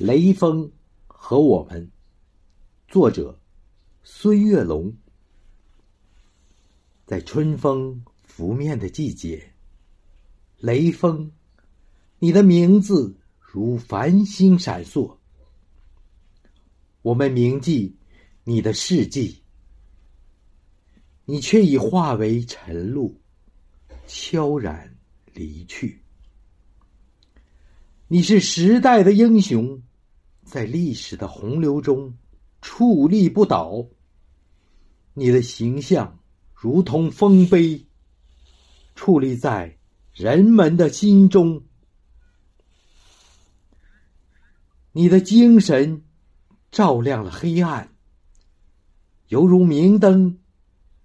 雷锋和我们，作者孙月龙。在春风拂面的季节，雷锋，你的名字如繁星闪烁。我们铭记你的事迹，你却已化为晨露，悄然离去。你是时代的英雄。在历史的洪流中，矗立不倒。你的形象如同丰碑，矗立在人们的心中。你的精神照亮了黑暗，犹如明灯，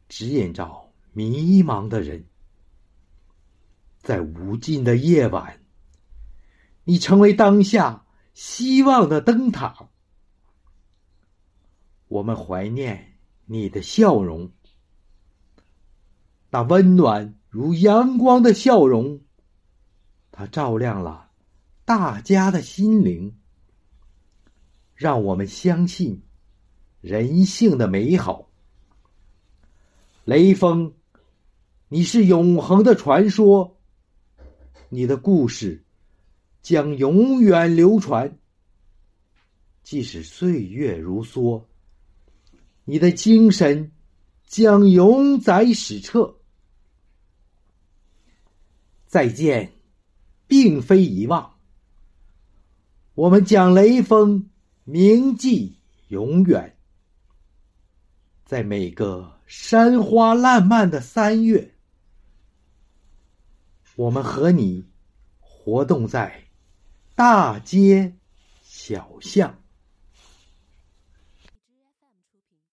指引着迷茫的人。在无尽的夜晚，你成为当下。希望的灯塔，我们怀念你的笑容，那温暖如阳光的笑容，它照亮了大家的心灵，让我们相信人性的美好。雷锋，你是永恒的传说，你的故事。将永远流传。即使岁月如梭，你的精神将永载史册。再见，并非遗忘。我们将雷锋铭记永远，在每个山花烂漫的三月，我们和你活动在。大街小巷。